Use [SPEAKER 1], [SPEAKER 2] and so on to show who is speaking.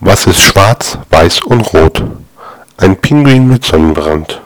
[SPEAKER 1] Was ist schwarz, weiß und rot? Ein Pinguin mit Sonnenbrand.